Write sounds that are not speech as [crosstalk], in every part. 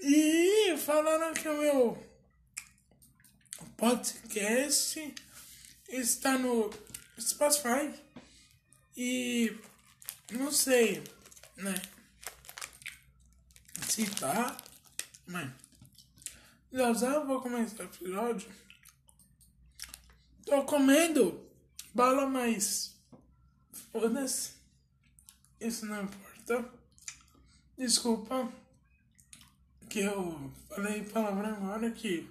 E falaram que o meu podcast está no Spotify. E não sei, né? Se tá, mas já já vou começar o episódio. Tô comendo bala, mas foda-se. Isso não importa. Desculpa que eu falei palavrão agora que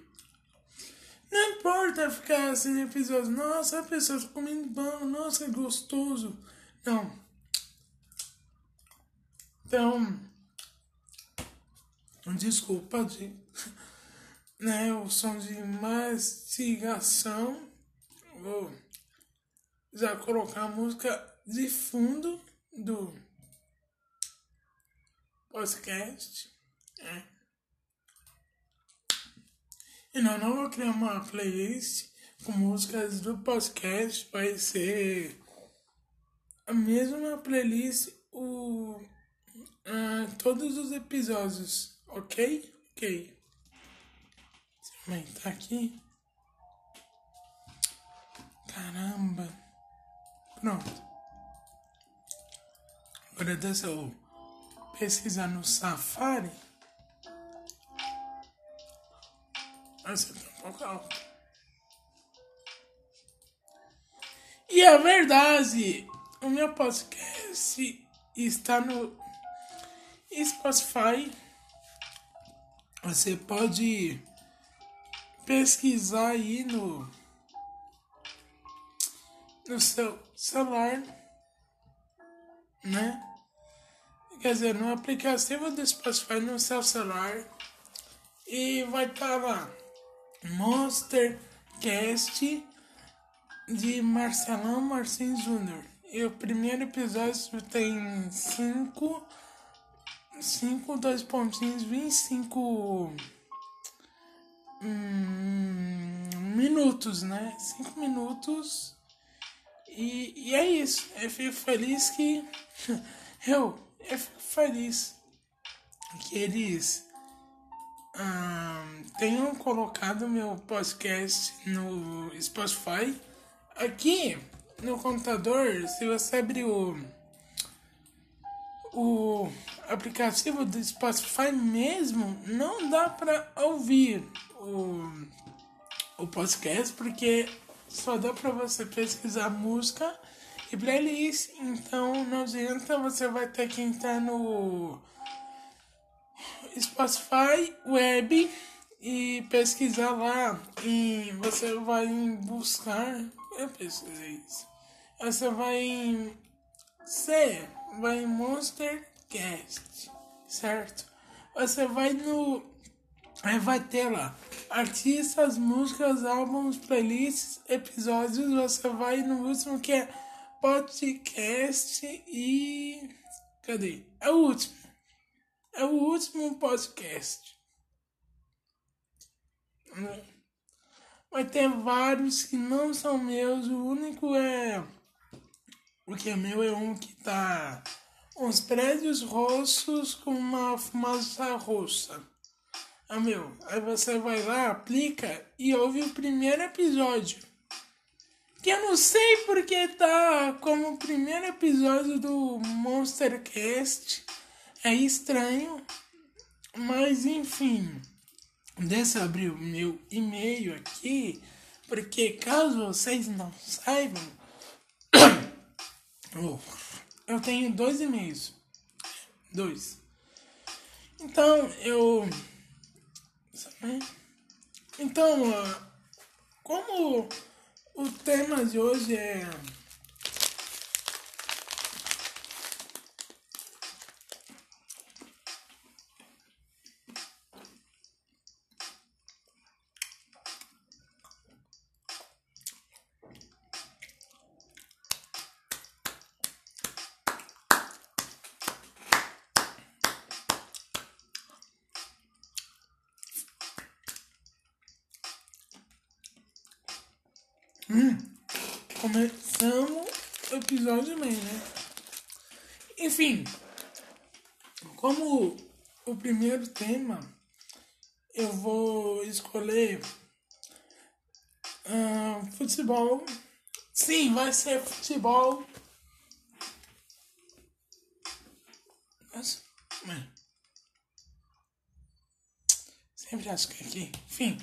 não importa ficar assim episódios. Nossa, a pessoa tá comendo bala, nossa, que gostoso. Não. Então, desculpa de [laughs] né, o som de mastigação. Vou já colocar a música de fundo do podcast. É. E não, não vou criar uma playlist com músicas do podcast. Vai ser a mesma playlist o, uh, todos os episódios, ok? Ok. Deixa eu aumentar aqui. Caramba. Pronto. Agora deixa eu pesquisar no Safari. E a verdade, o meu podcast está no Spotify. Você pode pesquisar aí no no seu celular, né? Quer dizer, no aplicativo do Spotify no seu celular e vai estar tá lá Monstercast de Marcelão Martins Júnior. E o primeiro episódio tem 5, 5, dois pontinhos, 25 hum, minutos, né? 5 minutos. E, e é isso. Eu fico feliz que. [laughs] eu, eu fico feliz que eles tenham colocado meu podcast no Spotify. Aqui no computador, se você abrir o, o aplicativo do Spotify mesmo, não dá para ouvir o, o podcast porque só dá para você pesquisar música e playlist. Então não adianta, você vai ter que entrar no Spotify Web e pesquisar lá e você vai buscar eu pesquisei isso você vai em C, vai em Monstercast, certo? Você vai no. Aí vai ter lá artistas, músicas, álbuns, playlists, episódios. Você vai no último que é podcast e. Cadê? É o último. É o último podcast. Vai ter vários que não são meus. O único é o meu é um que tá uns prédios rossos com uma fumaça roxa. É meu. Aí você vai lá, aplica e ouve o primeiro episódio. Que eu não sei porque tá como o primeiro episódio do Monstercast. É estranho. Mas enfim. Deixa eu abrir o meu e-mail aqui. Porque caso vocês não saibam. [coughs] Oh, eu tenho dois e-mails. Dois. Então, eu. Então, como o tema de hoje é Hum, começamos o episódio bem, né? Enfim, como o primeiro tema eu vou escolher uh, futebol. Sim, vai ser futebol. Mas, mano, sempre acho que aqui. Enfim,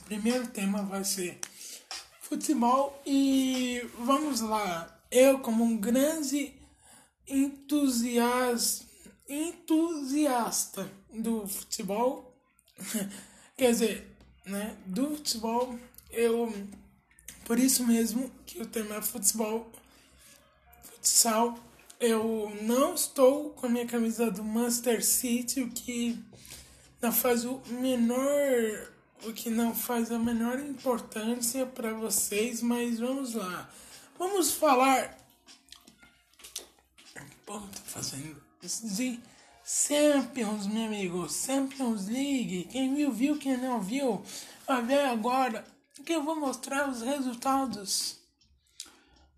o primeiro tema vai ser futebol e vamos lá. Eu, como um grande entusiasta, entusiasta do futebol, [laughs] quer dizer, né, do futebol, eu, por isso mesmo que o tema é futebol, futsal, eu não estou com a minha camisa do Manchester City, o que não faz o menor o que não faz a menor importância para vocês, mas vamos lá. Vamos falar. Pô, tô fazendo de Champions, meu amigo. Champions League. Quem viu, viu. Quem não viu, vai ver agora que eu vou mostrar os resultados.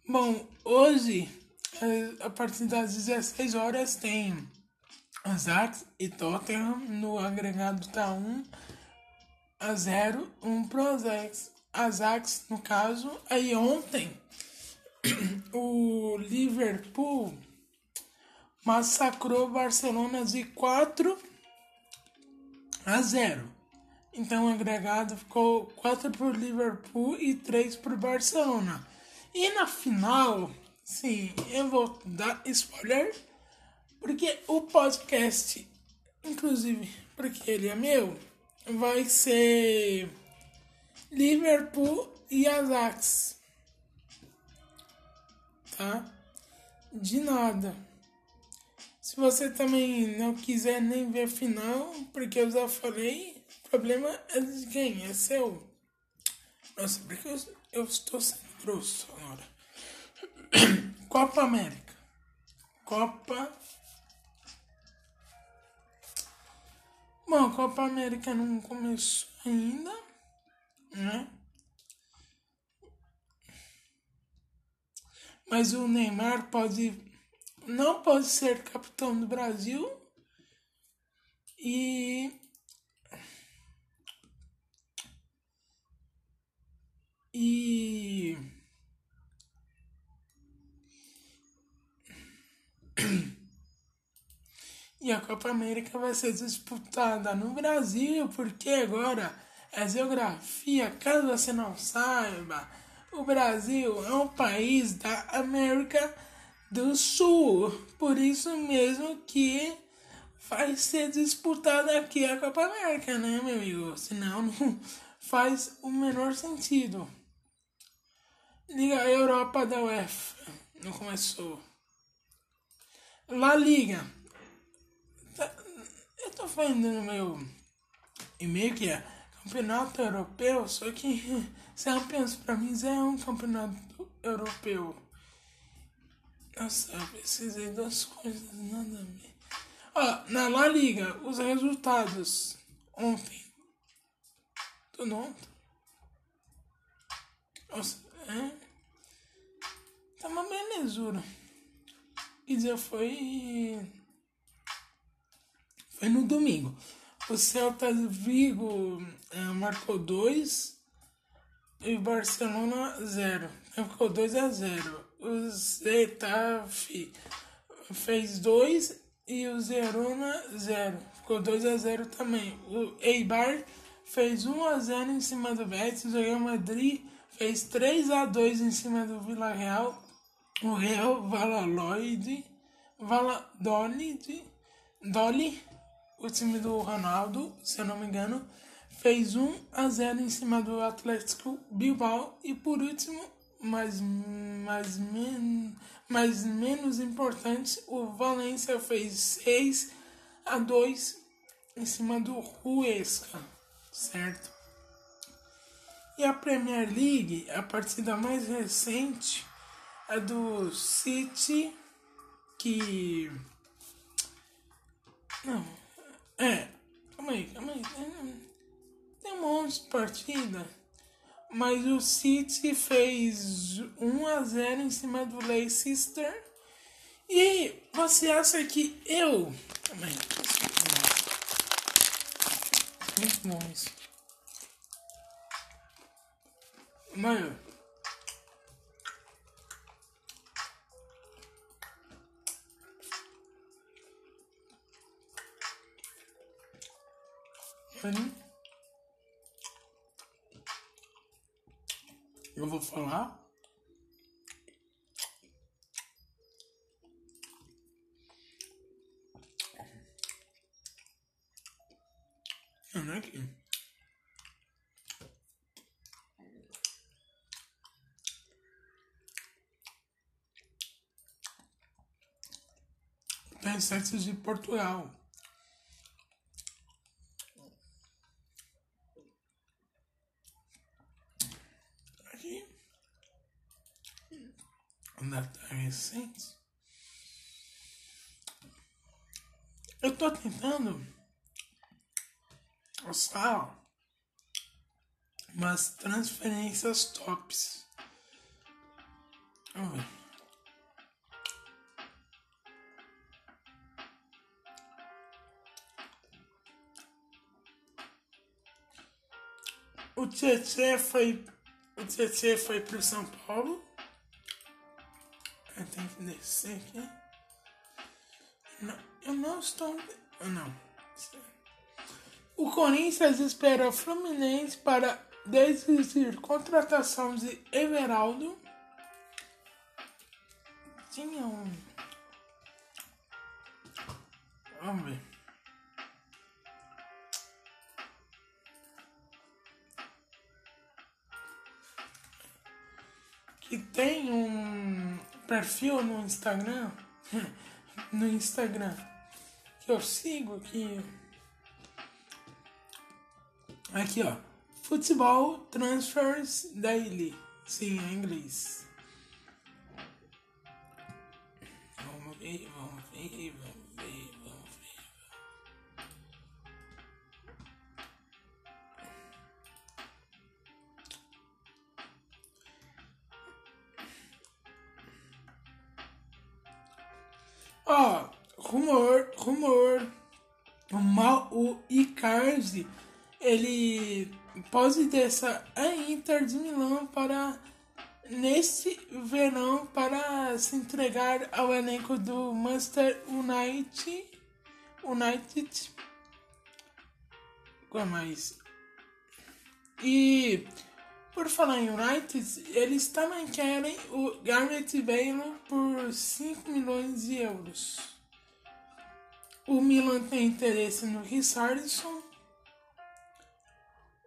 Bom, hoje, eh, a partir das 16 horas, tem Ajax e Tottenham. No agregado tá 1 a 0, 1 pro Ajax. Ajax, no caso. Aí ontem, [clears throat] o Liverpool massacrou Barcelona de 4 a 0. Então o agregado ficou 4 para o Liverpool e 3 para o Barcelona. E na final, sim, eu vou dar spoiler, porque o podcast, inclusive porque ele é meu, vai ser Liverpool e Ajax. Tá? De nada. Se você também não quiser nem ver final, porque eu já falei, o problema é de quem? É seu. Nossa, porque eu, eu estou sendo grosso agora. [coughs] Copa América. Copa. Bom, a Copa América não começou ainda, né? Mas o Neymar pode não pode ser capitão do Brasil e e [clears throat] e a Copa América vai ser disputada no Brasil porque agora é geografia, caso você não saiba, o Brasil é um país da América do Sul. Por isso mesmo que vai ser disputada aqui a Copa América, né, meu amigo? Senão [laughs] não faz o menor sentido. Liga Europa da UEFA. Não começou. La Liga. Eu tô falando no meu e-mail que é Campeonato Europeu, só que [laughs] Champions pra mim é um campeonato europeu. Nossa, eu precisei das coisas, nada a ver. Ó, na La Liga, os resultados ontem. Tudo ontem? Nossa, é. Tá uma belezura. Quer dizer, foi. Foi no domingo. O Celta Vigo é, marcou 2 e o Barcelona 0. Ficou 2 a 0 o Zetafe fez 2 e o Zerona 0. Ficou 2 a 0 também. O Eibar fez 1 a 0 em cima do Betis. O Real Madrid fez 3 a 2 em cima do Vila Real. O Real Valladolid, Valladolid, Dolly, o time do Ronaldo, se eu não me engano, fez 1 a 0 em cima do Atlético Bilbao e por último mas, mas, men, mas menos importante, o Valência fez 6 a 2 em cima do Huesca, certo? E a Premier League, a partida mais recente, é do City, que. Não, é, calma aí, calma aí. Tem um monte de partida mas o City fez 1 a 0 em cima do Leicester. E você acha que eu. Muito bom isso. Mano. Mano. Eu vou falar. Não é aqui. Pensamentos de Portugal. Aqui. Data recente. Eu tô tentando mostrar umas transferências tops. Vamos ver. O Tietchan foi. O Tietchan foi pro São Paulo. Tenho que descer aqui. Não, eu não estou. Eu não. O Corinthians espera o Fluminense para decidir contratação de Everaldo. Tinha um. Vamos ver. Que tem um perfil no Instagram. [laughs] no Instagram. Que eu sigo que. Aqui, ó. Futebol Transfers Daily. Sim, em inglês. Vamos ver, vamos ver, rumor. O, mal, o Icardi ele pode deixar a Inter de Milão para neste verão para se entregar ao elenco do Manchester United. United. Qual mais? E por falar em United, eles também querem o Gareth Bale por 5 milhões de euros. O Milan tem interesse no Richardson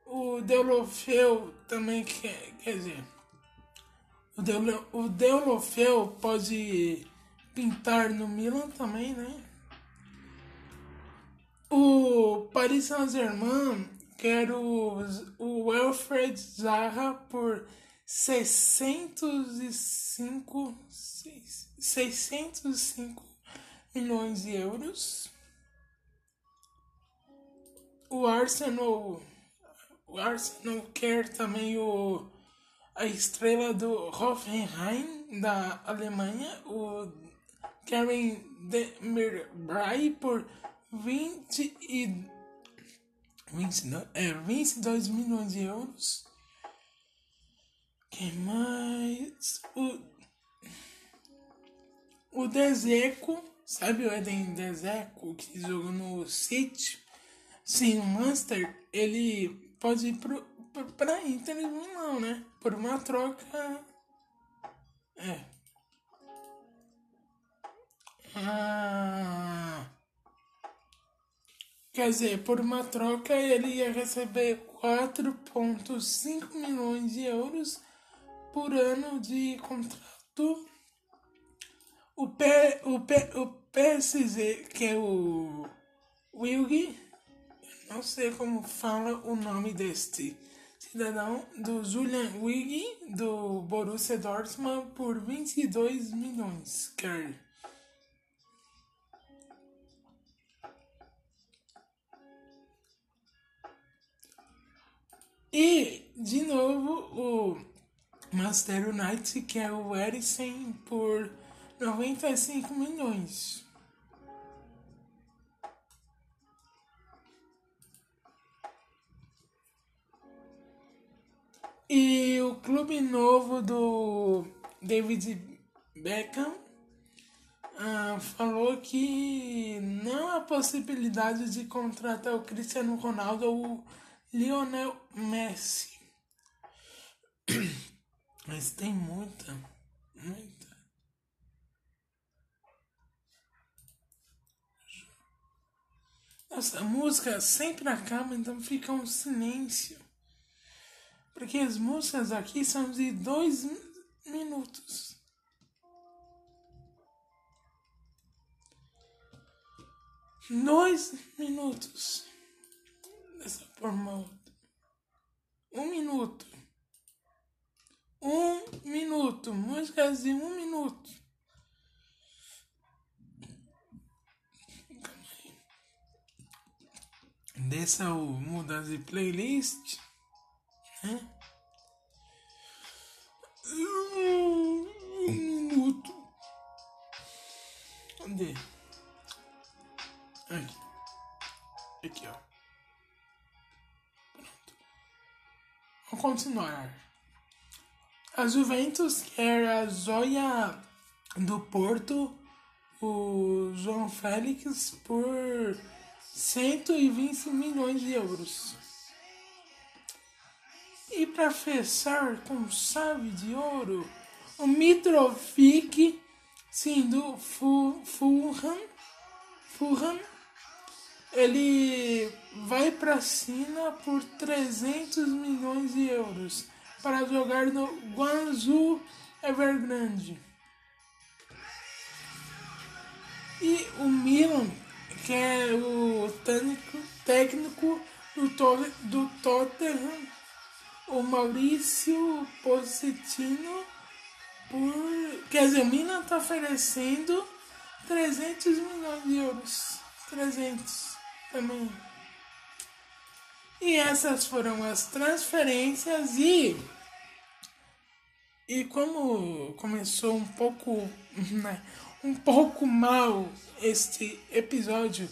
o Deulofeu também quer, quer dizer, o, Deul, o Deulofeu pode pintar no Milan também, né? O Paris Saint-Germain quer o, o Alfred Zaha por 605, 605 milhões de euros. O Arsenal o Arsenal quer também o, a estrela do Hoffenheim da Alemanha, o Karen Demirbay por 20 e 20, não, é, 22 milhões de euros. Quem mais? O, o Dezeco, sabe o Eden Dezeco que jogou no City? Sim, o Manchester, ele pode ir pro, pro, pra Inter né? Por uma troca. É. Ah, quer dizer, por uma troca ele ia receber 4,5 milhões de euros por ano de contrato. O, P, o, P, o PSG, que é o Wilg, não sei como fala o nome deste cidadão do Julian Wigg do Borussia Dortmund por 22 milhões. Quer. E, de novo, o Master United, que é o Eriksen, por 95 milhões. E o clube novo do David Beckham ah, falou que não há possibilidade de contratar o Cristiano Ronaldo ou o Lionel Messi. [coughs] Mas tem muita, muita. Nossa, música sempre acaba, então fica um silêncio. Porque as músicas aqui são de dois minutos. Dois minutos. Dessa forma. Um minuto. Um minuto. Músicas de um minuto. Dessa mudar de playlist. Né? Um minuto. Cadê? Aqui. Aqui, ó. Pronto. Vamos continuar. A Juventus quer a joia do Porto, o João Félix, por 120 milhões de euros. E para fechar com chave de ouro, o Mitrovic, sim, do Fulham, Fulham ele vai para a China por 300 milhões de euros para jogar no Guangzhou Evergrande. E o Milan, que é o técnico, técnico do, do Tottenham, o Maurício Positino, por. Quer dizer, o Milan está oferecendo 300 milhões de euros. 300 também. E essas foram as transferências e e como começou um pouco [laughs] né, um pouco mal este episódio,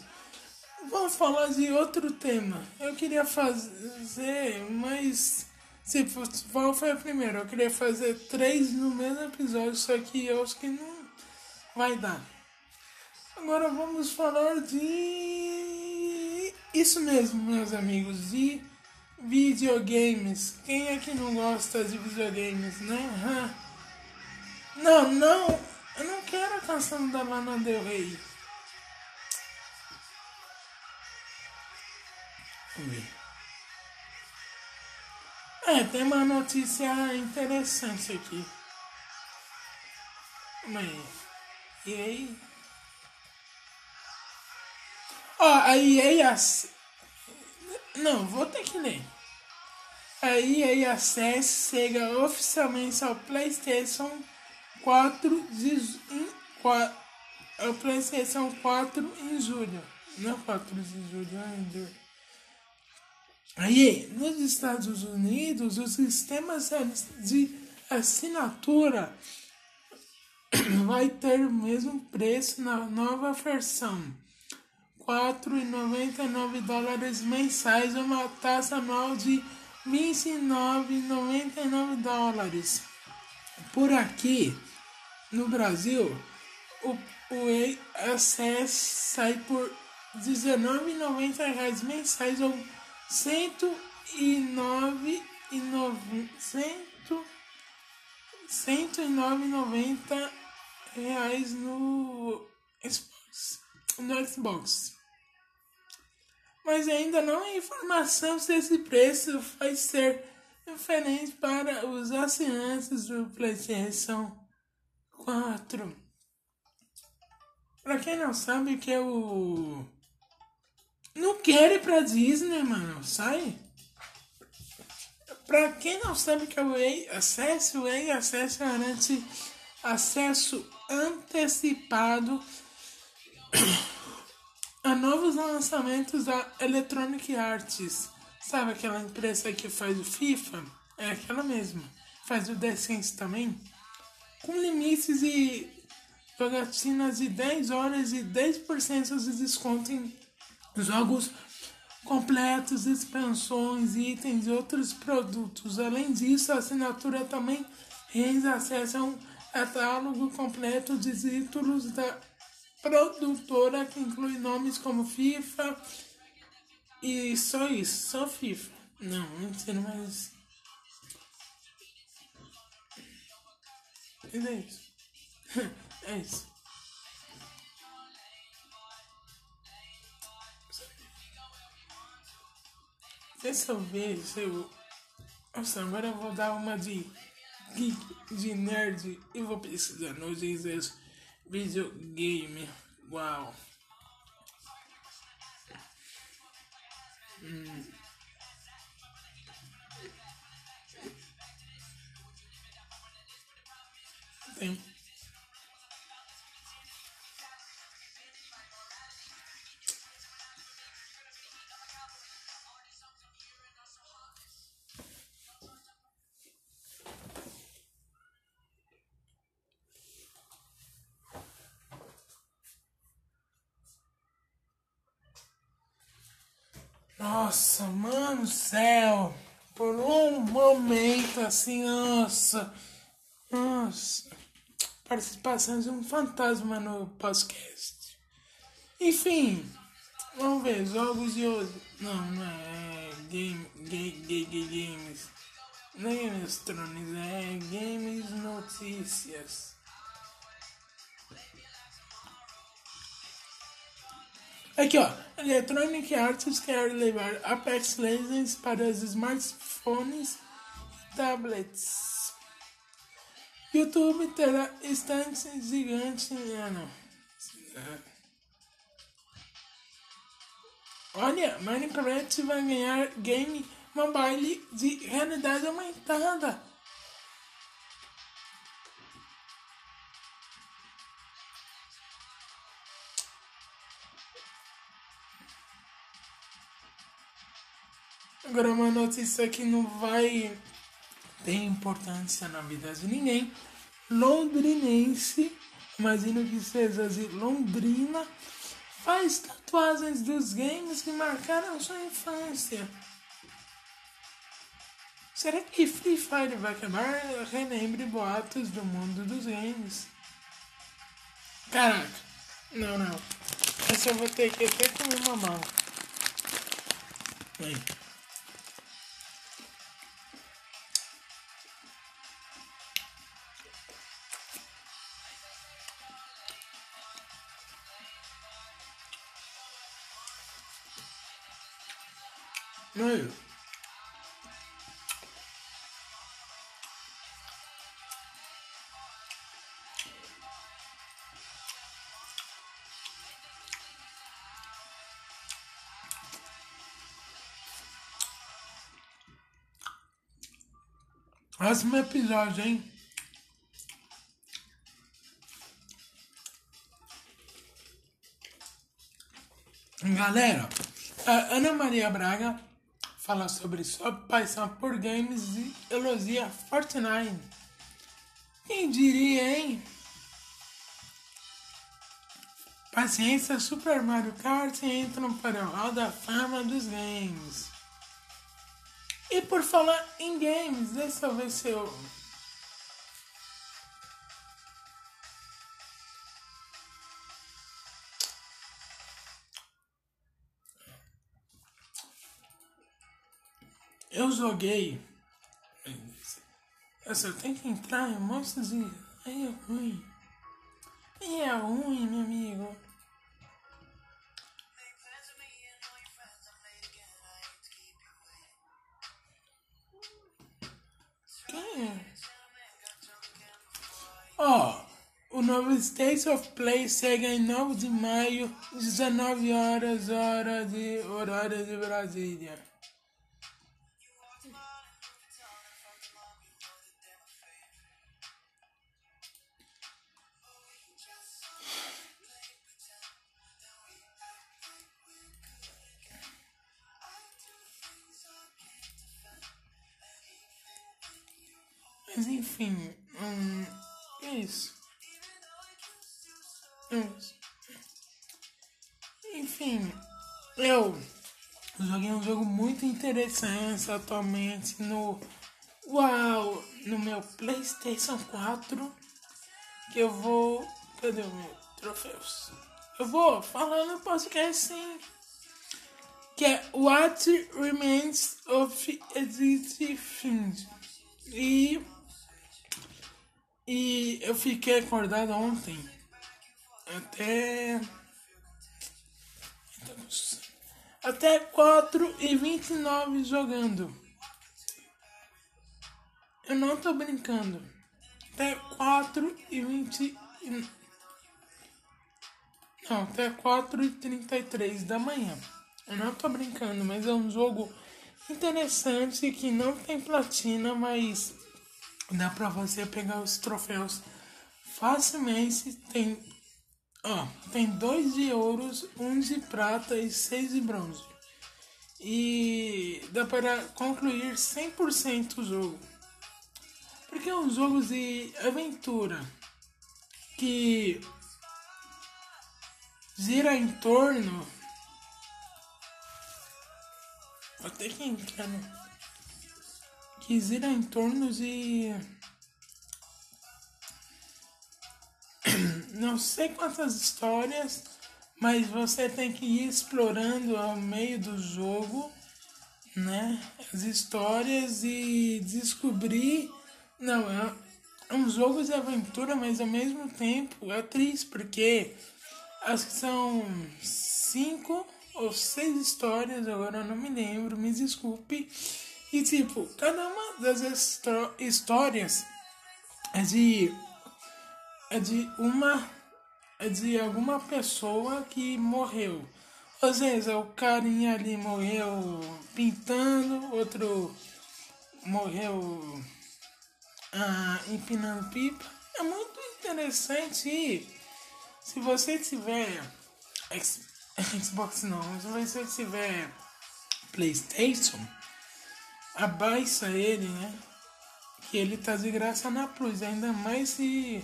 vamos falar de outro tema. Eu queria fazer, mas se qual foi a primeira? Eu queria fazer três no mesmo episódio, só que eu acho que não vai dar. Agora vamos falar de. Isso mesmo, meus amigos, de videogames. Quem é que não gosta de videogames, né? [laughs] Não, não, eu não quero canção da Lana Del Rey. É, tem uma notícia interessante aqui. Mas, e aí? Ó, a EA... Não, vou ter que ler. A EA Access chega oficialmente ao PlayStation 4 de... Em, 4, ao PlayStation 4 em julho. Não 4 de julho, ainda. Aí, nos Estados Unidos, os sistemas de assinatura [coughs] vai ter o mesmo preço na nova versão 4,99 dólares mensais, uma taxa anual de 29,99 dólares. Por aqui, no Brasil, o, o Access sai por R$19,90 mensais ou 109,90 reais no Xbox. No Xbox mas ainda não há informação se esse preço vai ser diferente para os assinantes do PlayStation 4. Pra quem não sabe que é o. Não quero ir pra Disney, mano. Sai. Pra quem não sabe que é o EI Acesso, o EI Acesso garante acesso antecipado a novos lançamentos da Electronic Arts. Sabe aquela empresa que faz o FIFA? É aquela mesma. Faz o The também. Com limites e jogatinas de 10 horas e 10% de desconto em jogos completos, expansões, itens e outros produtos. Além disso, a assinatura também rende acesso a um catálogo completo de títulos da produtora que inclui nomes como FIFA e só isso, só FIFA. Não, mentira, mas. [laughs] E é isso. [laughs] é isso. Ver se eu. Nossa, agora eu vou dar uma de geek, de nerd e vou precisar nos dizer videogame. Uau! Hum. Tem Nossa, mano do céu. Por um momento assim, nossa. Nossa. Participação de um fantasma no podcast. Enfim. Vamos ver, jogos de hoje. Não, não é. Game, game, game, games. Não é Games Thrones, é Games Notícias. Aqui, ó. Electronic Arts quer levar Apex Legends para os smartphones e tablets. YouTube terá estante gigante. Ah, não. Olha, Minecraft vai ganhar game mobile de realidade aumentada. Agora uma notícia que não vai ter importância na vida de ninguém. Londrinense, imagino que seja de Londrina, faz tatuagens dos games que marcaram sua infância. Será que Free Fire vai acabar? Relembre boatos do mundo dos games. Caraca, não, não. Essa eu vou ter que até comer uma mão. Aí. No. Próximo episódio, hein? Galera, a Ana Maria Braga fala sobre sua paixão por games e elogia Fortnite. Quem diria, hein? Paciência, Super Mario Kart entram para o hall da fama dos games. E por falar em games, deixa eu ver se eu joguei. Eu só tenho que entrar em monstros e. Aí é ruim. Aí é ruim, meu amigo. Quem é? Ó, oh, o novo State of Play chega em 9 de maio, 19 horas, hora de horário de Brasília. Isso. Isso. Enfim, eu Joguei um jogo muito interessante atualmente no Uau, no meu PlayStation 4 que eu vou. Cadê o meu troféus? Eu vou falar no podcast sim. Que é What Remains of Edith Finch. E. E eu fiquei acordado ontem. Até. Até 4 e 29 jogando. Eu não tô brincando. Até 4 e 20. Não, até 4 e 33 da manhã. Eu não tô brincando, mas é um jogo interessante que não tem platina, mas dá pra você pegar os troféus facilmente. Tem Ó, tem dois de ouros, um de prata e seis de bronze. E dá para concluir 100% o jogo. Porque é um jogo de aventura que gira em torno. Até que entrar, Que gira em torno de [clears throat] não sei quantas histórias, mas você tem que ir explorando ao meio do jogo, né? As histórias e descobrir. Não, é, é um jogo de aventura, mas ao mesmo tempo é triste, porque acho que são cinco ou seis histórias, agora eu não me lembro, me desculpe. E tipo, cada uma das histórias é de é de uma é de alguma pessoa que morreu. Às vezes o carinha ali morreu pintando, outro morreu ah, empinando pipa. É muito interessante e se você tiver [laughs] Xbox não, se você tiver Playstation, abaixa ele, né? Que ele tá de graça na Plus, ainda mais se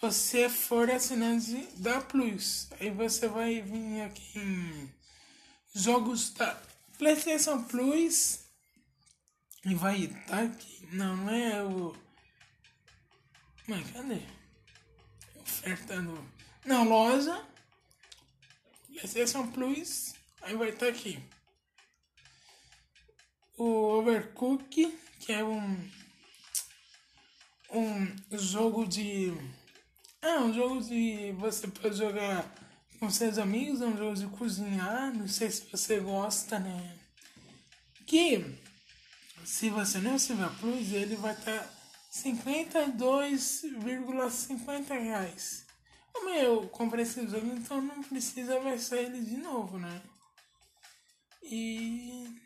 você for assinante da Plus. Aí você vai vir aqui em jogos da PlayStation Plus e vai estar tá aqui. Não, não é o. Mas cadê? Oferta no. Não, loja. PlayStation Plus. Aí vai estar tá aqui. O Overcook, que é um. Um jogo de é um jogo de você pode jogar com seus amigos, é um jogo de cozinhar, não sei se você gosta, né? Que se você não tiver Plus, ele vai estar tá 52,50 reais. Como eu comprei esse jogo, então não precisa baixar ele de novo, né? E.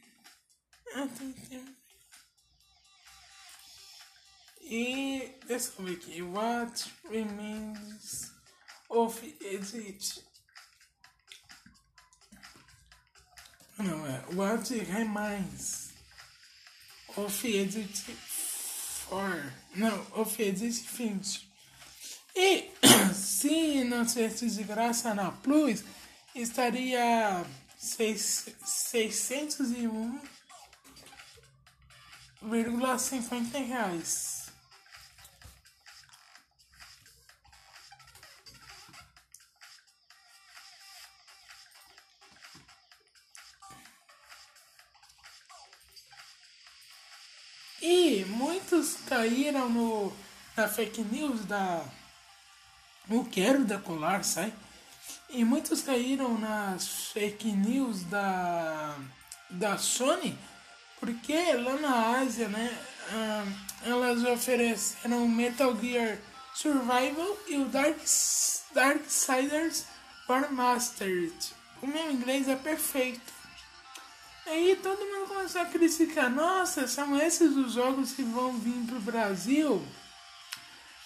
E descobri que What Remains of Edith? Não, é What Remains of Edith For? Não, of Edith Finch. E [coughs] se não tivesse de graça na Plus Estaria 6, 601 1,50 reais. E muitos caíram no, na fake news da o quero decolar, sai. E muitos caíram nas fake news da, da Sony porque lá na Ásia, né, uh, elas ofereceram Metal Gear Survival e o Dark, Darksiders Remastered. O meu inglês é perfeito. Aí todo mundo começou a criticar, nossa, são esses os jogos que vão vir pro Brasil?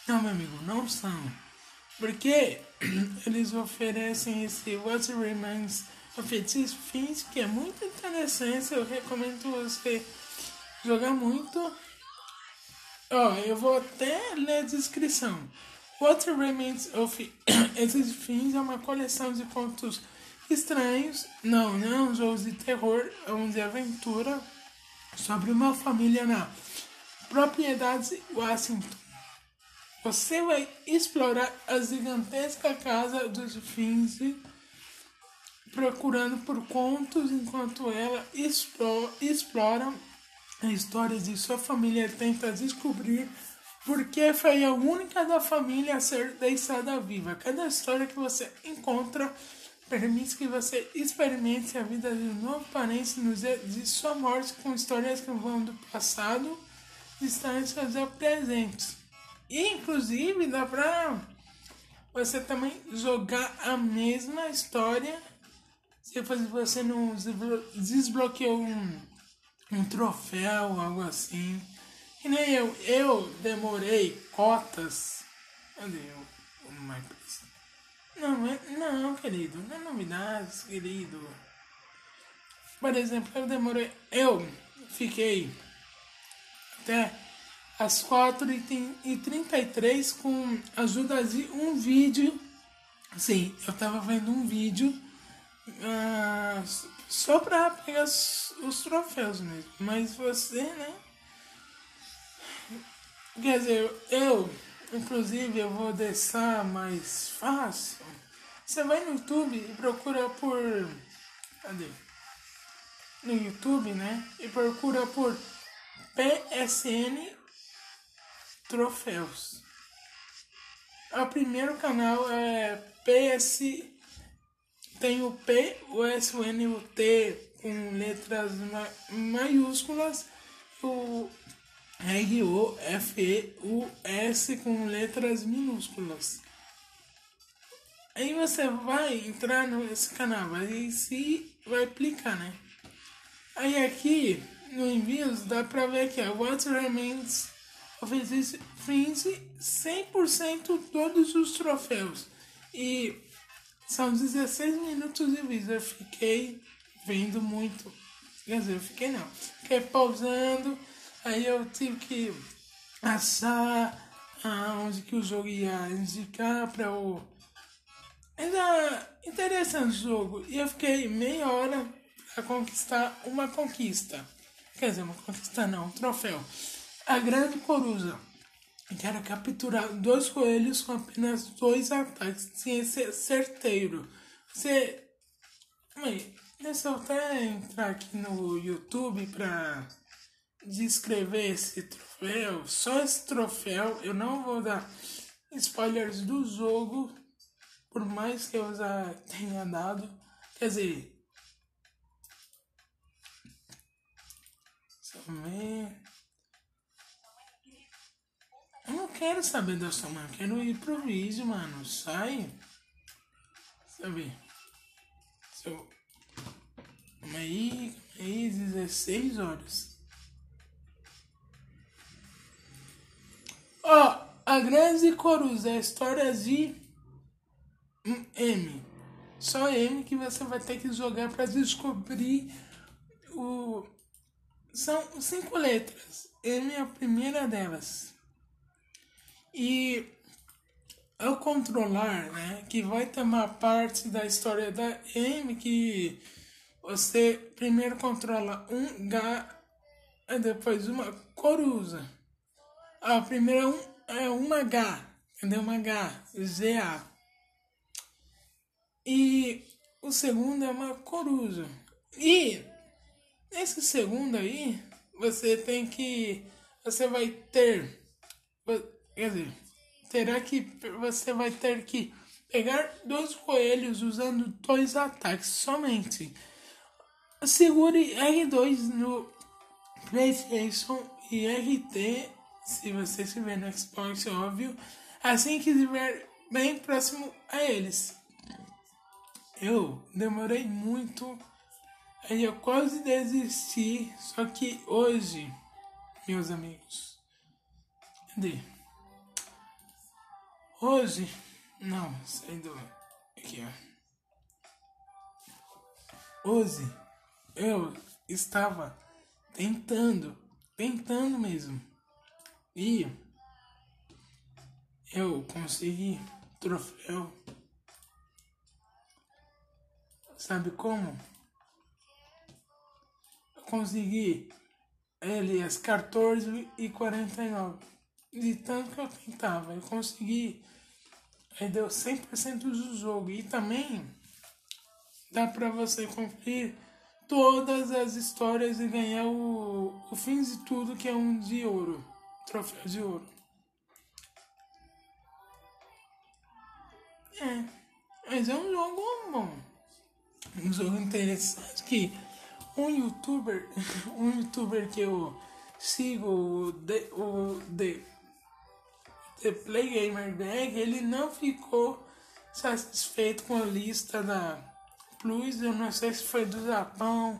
Não, meu amigo, não são. Porque [clears throat] eles oferecem esse What Remains of Edith Finch, que é muito interessante, eu recomendo você jogar muito. Ó, eu vou até ler a descrição. What Remains of [coughs] Edith Finch é uma coleção de contos estranhos. Não, não é um jogo de terror, é um de aventura sobre uma família na propriedade Washington. Você vai explorar a gigantesca casa dos Finzi procurando por contos enquanto ela explora a história de sua família tenta descobrir por que foi a única da família a ser deixada viva. Cada história que você encontra permite que você experimente a vida de um novo parente no dia de sua morte com histórias que vão do passado, distâncias ao presente. E inclusive dá pra você também jogar a mesma história se você não desbloqueou um, um troféu, algo assim. Que nem eu, eu demorei cotas. Cadê o? Não, é, não, querido, não é novidades, querido. Por exemplo, eu demorei. Eu fiquei até as 4h33 com ajuda de um vídeo. Sim, eu tava vendo um vídeo ah, só pra pegar os, os, troféus mesmo. Mas você, né? Quer dizer, eu, inclusive, eu vou deixar mais fácil. Você vai no YouTube e procura por. Cadê? No YouTube, né? E procura por PSN Troféus. O primeiro canal é PS tem o P, o S, o N o T com letras ma maiúsculas, o R, O, F, E, U, S com letras minúsculas. Aí você vai entrar nesse canal, aí se vai clicar, né? Aí aqui no envios dá pra ver aqui, ó, What Remains of Prince 100% todos os troféus. E são 16 minutos de vídeo. Eu fiquei vendo muito. Quer dizer, eu fiquei não. Fiquei pausando. Aí eu tive que achar aonde que o jogo ia indicar para o. Ainda interessante o jogo. E eu fiquei meia hora para conquistar uma conquista. Quer dizer, uma conquista não, um troféu. A Grande Coruja. Quero capturar dois coelhos com apenas dois ataques. Sem ser certeiro. Você. Mãe, deixa eu até entrar aqui no YouTube pra descrever esse troféu. Só esse troféu. Eu não vou dar spoilers do jogo. Por mais que eu já tenha dado. Quer dizer. Deixa eu não quero saber da sua mãe, eu quero ir pro vídeo, mano. Sai. Sabe? Seu. Calma aí, calma aí, 16 horas. Ó, oh, a grande Coruja, a história de M. Só M que você vai ter que jogar para descobrir o. São cinco letras. M é a primeira delas. E ao controlar, né, que vai tomar parte da história da M, que você primeiro controla um G e depois uma coruja. A primeira um, é uma H, entendeu? Uma H, G-A. E o segundo é uma coruja. E esse segundo aí, você tem que. Você vai ter Quer dizer, terá que você vai ter que pegar dois coelhos usando dois ataques somente. Segure R2 no PlayStation e RT, se você estiver no Xbox, óbvio, assim que estiver bem próximo a eles. Eu demorei muito, aí eu quase desisti, só que hoje, meus amigos, cadê? Hoje, não, saindo aqui, ó. Hoje eu estava tentando, tentando mesmo. E eu consegui troféu Sabe como? Eu consegui ele às 14h49. De tanto que eu tentava, eu consegui. Aí deu 100% do jogo. E também dá pra você conferir todas as histórias e ganhar o, o fim de tudo, que é um de ouro. Troféu de ouro. É. Mas é um jogo bom. Um jogo interessante que um youtuber, [laughs] um youtuber que eu sigo, o The, o The Play Gamer Bag, ele não ficou satisfeito com a lista da Plus, eu não sei se foi do Japão,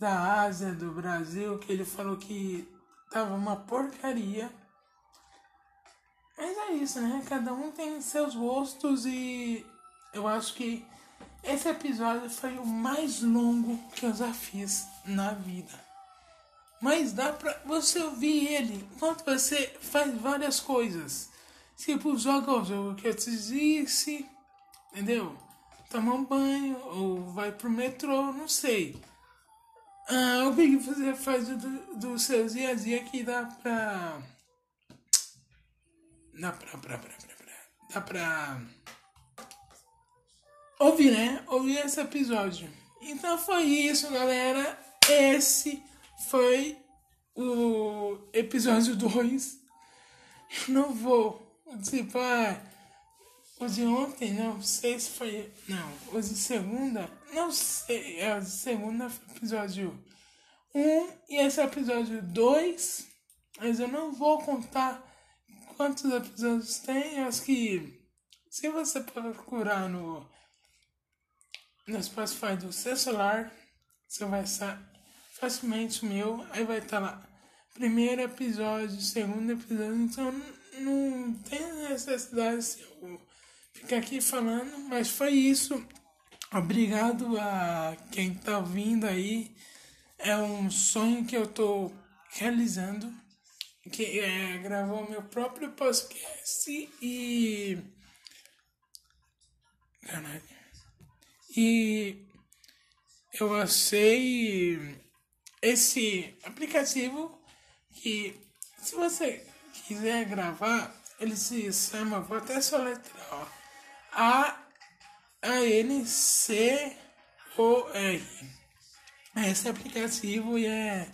da Ásia, do Brasil, que ele falou que tava uma porcaria. Mas é isso, né? Cada um tem seus gostos e eu acho que esse episódio foi o mais longo que eu já fiz na vida. Mas dá pra você ouvir ele enquanto você faz várias coisas. Tipo, joga o jogo que eu te disse, entendeu? Toma um banho, ou vai pro metrô, não sei. Ah, o que você faz do, do seu dia a dia que dá pra. Dá pra. pra, pra, pra, pra dá pra ouvir, né? Ouvir esse episódio. Então foi isso, galera. Esse foi o episódio 2. Não vou. Tipo, ah, o de ontem, não sei se foi. Não, o de segunda, não sei. É, o de segunda foi episódio 1 um, e esse é o episódio 2. Mas eu não vou contar quantos episódios tem. Eu acho que se você procurar no no Spotify do seu celular, você vai facilmente o meu, aí vai estar lá. Primeiro episódio, segundo episódio, então não tem necessidade de eu ficar aqui falando, mas foi isso. Obrigado a quem está ouvindo aí. É um sonho que eu estou realizando, que é gravar meu próprio podcast e. Caralho. E eu achei esse aplicativo que se você quiser gravar, ele se chama, vou até soletrar, A A N C O R. Esse aplicativo é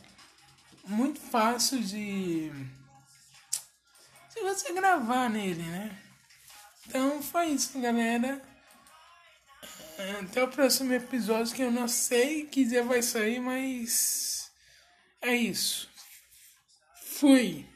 muito fácil de se você gravar nele, né? Então foi isso, galera. Até o próximo episódio que eu não sei que dia vai sair, mas é isso. Fui.